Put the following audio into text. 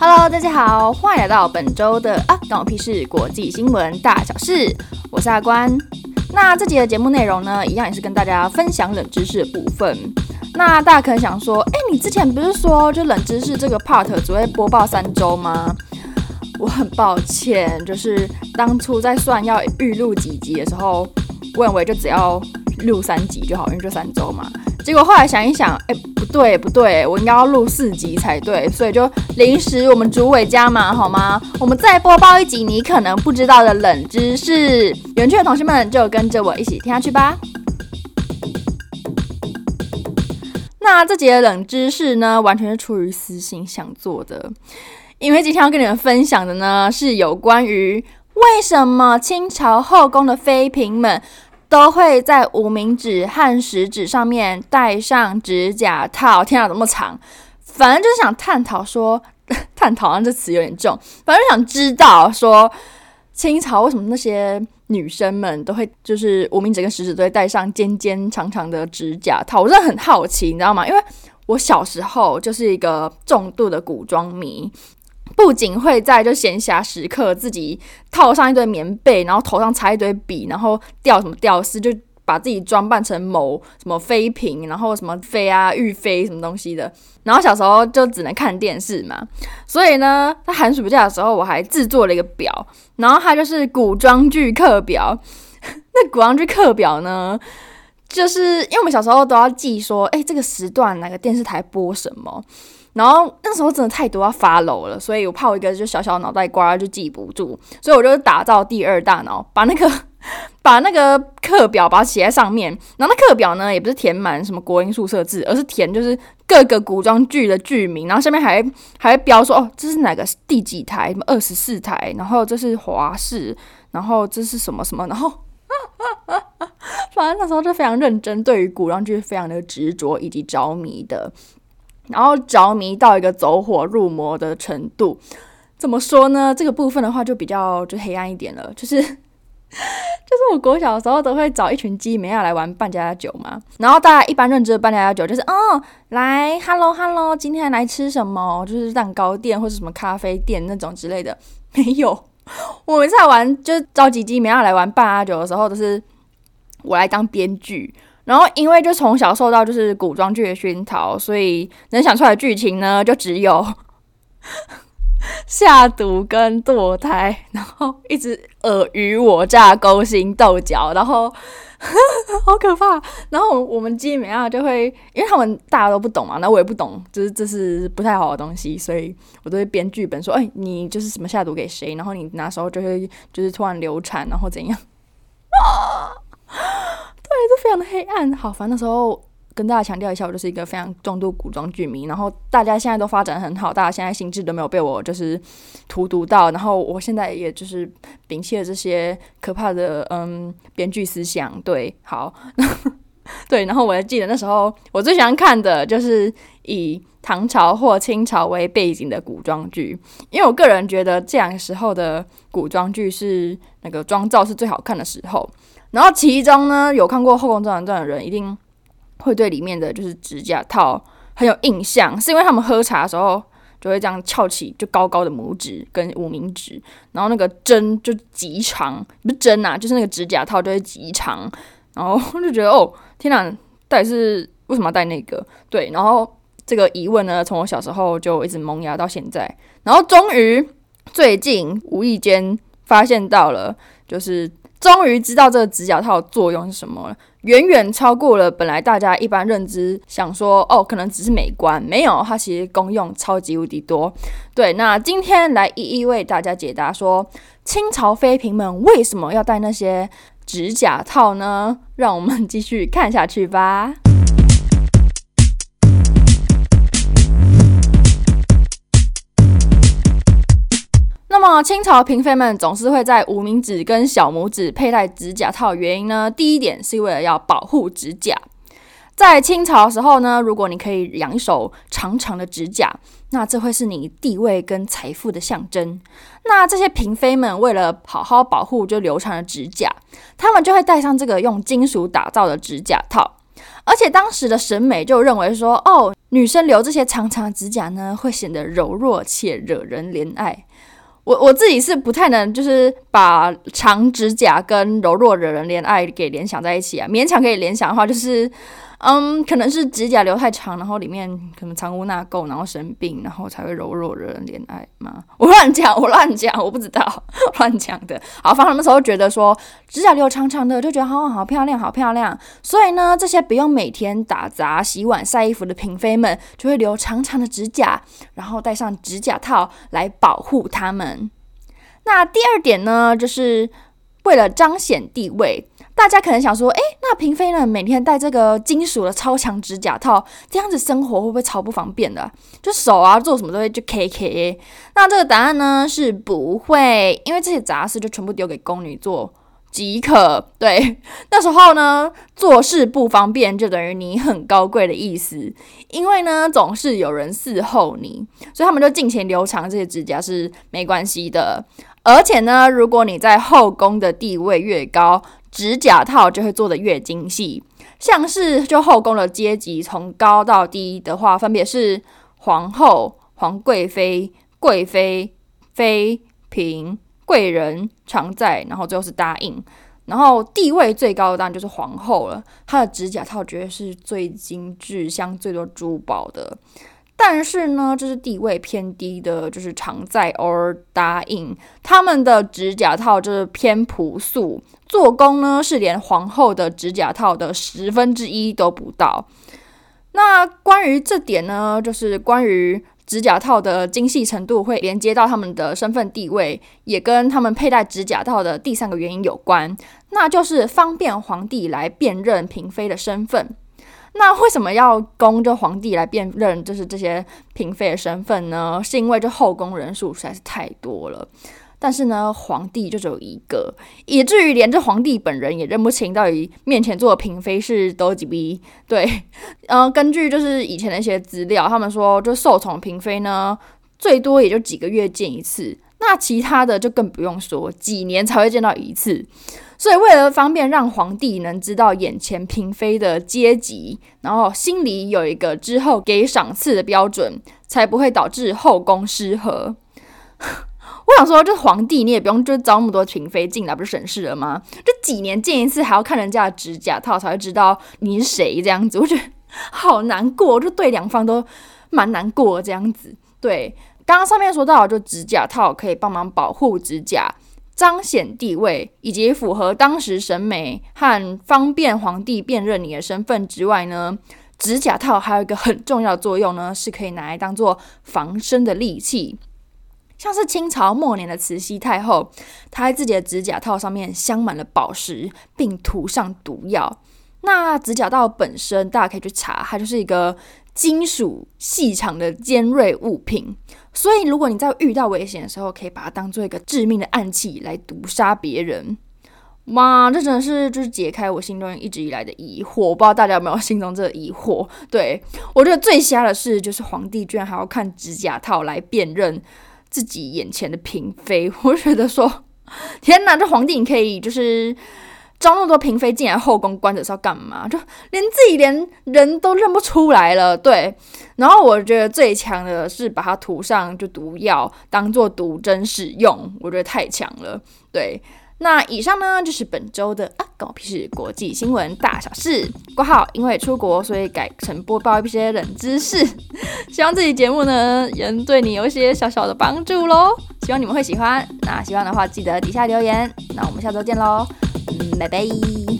Hello，大家好，欢迎来到本周的啊，关我屁事国际新闻大小事，我是阿关。那这集的节目内容呢，一样也是跟大家分享冷知识的部分。那大家可能想说，哎，你之前不是说就冷知识这个 part 只会播报三周吗？我很抱歉，就是当初在算要预录几集的时候，我以为就只要录三集就好，因为就三周嘛。结果后来想一想，哎，对不对，我应该要录四集才对，所以就临时我们主委加码好吗？我们再播报一集你可能不知道的冷知识，有兴趣的同学们就跟着我一起听下去吧。那这集的冷知识呢，完全是出于私心想做的，因为今天要跟你们分享的呢，是有关于为什么清朝后宫的妃嫔们。都会在无名指和食指上面戴上指甲套。天啊，怎么那么长？反正就是想探讨说，探讨啊，这词有点重。反正想知道说，清朝为什么那些女生们都会就是无名指跟食指都会戴上尖尖长长的指甲套？我真的很好奇，你知道吗？因为我小时候就是一个重度的古装迷。不仅会在就闲暇时刻自己套上一堆棉被，然后头上插一堆笔，然后吊什么吊丝，就把自己装扮成某什么妃嫔，然后什么妃啊、御妃什么东西的。然后小时候就只能看电视嘛，所以呢，在寒暑假的时候，我还制作了一个表，然后它就是古装剧课表。那古装剧课表呢，就是因为我们小时候都要记说，哎，这个时段哪个电视台播什么。然后那时候真的太多要 follow 了，所以我怕我一个就小小脑袋瓜就记不住，所以我就打造第二大脑，把那个 把那个课表把它写在上面。然后那课表呢，也不是填满什么国英数社自，而是填就是各个古装剧的剧名，然后下面还还标说哦，这是哪个第几台，什么二十四台，然后这是华视，然后这是什么什么，然后 反正那时候就非常认真，对于古装剧非常的执着以及着迷的。然后着迷到一个走火入魔的程度，怎么说呢？这个部分的话就比较就黑暗一点了，就是 就是我国小的时候都会找一群鸡妹来玩扮家家酒嘛，然后大家一般认知的扮家家酒就是，哦，来，hello hello，今天来吃什么？就是蛋糕店或者什么咖啡店那种之类的，没有。我每次来玩就是召集鸡妹来玩扮家酒的时候，都是我来当编剧。然后，因为就从小受到就是古装剧的熏陶，所以能想出来的剧情呢，就只有 下毒跟堕胎，然后一直尔虞我诈、勾心斗角，然后 好可怕。然后我们基本上就会，因为他们大家都不懂嘛，那我也不懂，就是这是不太好的东西，所以我都会编剧本说，哎，你就是什么下毒给谁，然后你那时候就会就是突然流产，然后怎样啊？对，这非常的黑暗。好，反正那时候跟大家强调一下，我就是一个非常重度古装剧迷。然后大家现在都发展很好，大家现在心智都没有被我就是荼毒到。然后我现在也就是摒弃了这些可怕的嗯编剧思想。对，好，对。然后我还记得那时候我最喜欢看的就是以唐朝或清朝为背景的古装剧，因为我个人觉得这样时候的古装剧是那个妆造是最好看的时候。然后其中呢，有看过《后宫甄嬛传》的人，一定会对里面的就是指甲套很有印象，是因为他们喝茶的时候就会这样翘起就高高的拇指跟无名指，然后那个针就极长，不是针啊，就是那个指甲套就会极长，然后就觉得哦，天哪，到底是为什么要戴那个？对，然后这个疑问呢，从我小时候就一直萌芽到现在，然后终于最近无意间发现到了，就是。终于知道这个指甲套的作用是什么了，远远超过了本来大家一般认知，想说哦，可能只是美观，没有，它其实功用超级无敌多。对，那今天来一一为大家解答说，清朝妃嫔们为什么要戴那些指甲套呢？让我们继续看下去吧。那清朝嫔妃们总是会在无名指跟小拇指佩戴指甲套，原因呢？第一点是为了要保护指甲。在清朝的时候呢，如果你可以养一手长长的指甲，那这会是你地位跟财富的象征。那这些嫔妃们为了好好保护就流传的指甲，他们就会戴上这个用金属打造的指甲套。而且当时的审美就认为说，哦，女生留这些长长的指甲呢，会显得柔弱且惹人怜爱。我我自己是不太能，就是把长指甲跟柔弱的人恋爱给联想在一起啊。勉强可以联想的话，就是。嗯，可能是指甲留太长，然后里面可能藏污纳垢，然后生病，然后才会柔弱惹人怜爱吗？我乱讲，我乱讲，我不知道，乱讲的。好，反正那时候觉得说指甲留长长的，就觉得好好漂亮，好漂亮。所以呢，这些不用每天打杂、洗碗、晒衣服的嫔妃们，就会留长长的指甲，然后戴上指甲套来保护她们。那第二点呢，就是为了彰显地位。大家可能想说，哎，那嫔妃呢？每天戴这个金属的超强指甲套，这样子生活会不会超不方便的？就手啊，做什么都会就 K K。那这个答案呢是不会，因为这些杂事就全部丢给宫女做即可。对，那时候呢，做事不方便就等于你很高贵的意思，因为呢总是有人伺候你，所以他们就尽情留长这些指甲是没关系的。而且呢，如果你在后宫的地位越高，指甲套就会做得越精细，像是就后宫的阶级从高到低的话，分别是皇后、皇贵妃、贵妃、妃、嫔、贵人、常在，然后最后是答应。然后地位最高的当然就是皇后了，她的指甲套绝对是最精致、镶最多珠宝的。但是呢，就是地位偏低的，就是常在偶尔答应他们的指甲套就是偏朴素，做工呢是连皇后的指甲套的十分之一都不到。那关于这点呢，就是关于指甲套的精细程度会连接到他们的身份地位，也跟他们佩戴指甲套的第三个原因有关，那就是方便皇帝来辨认嫔妃的身份。那为什么要供就皇帝来辨认就是这些嫔妃的身份呢？是因为这后宫人数实在是太多了，但是呢，皇帝就只有一个，以至于连这皇帝本人也认不清到底面前坐的嫔妃是多几逼。对，呃，根据就是以前的一些资料，他们说就受宠嫔妃呢，最多也就几个月见一次，那其他的就更不用说，几年才会见到一次。所以，为了方便让皇帝能知道眼前嫔妃的阶级，然后心里有一个之后给赏赐的标准，才不会导致后宫失和。我想说，这皇帝你也不用就招那么多嫔妃进来，不是省事了吗？这几年见一次，还要看人家的指甲套，才会知道你是谁这样子。我觉得好难过，就对两方都蛮难过这样子。对，刚刚上面说到，就指甲套可以帮忙保护指甲。彰显地位，以及符合当时审美和方便皇帝辨认你的身份之外呢，指甲套还有一个很重要的作用呢，是可以拿来当做防身的利器。像是清朝末年的慈禧太后，她在自己的指甲套上面镶满了宝石，并涂上毒药。那指甲套本身，大家可以去查，它就是一个金属细长的尖锐物品。所以，如果你在遇到危险的时候，可以把它当做一个致命的暗器来毒杀别人。哇，这真的是就是解开我心中一直以来的疑惑。我不知道大家有没有心中这个疑惑？对，我觉得最瞎的是，就是皇帝居然还要看指甲套来辨认自己眼前的嫔妃。我觉得说，天哪，这皇帝你可以就是。招那么多嫔妃进来后宫关着是要干嘛？就连自己连人都认不出来了，对。然后我觉得最强的是把它涂上就毒药，当做毒针使用，我觉得太强了，对。那以上呢就是本周的啊，狗屁事国际新闻大小事。括号因为出国，所以改成播报一些冷知识。希望这期节目呢，能对你有一些小小的帮助喽。希望你们会喜欢。那喜欢的话，记得底下留言。那我们下周见喽。拜拜。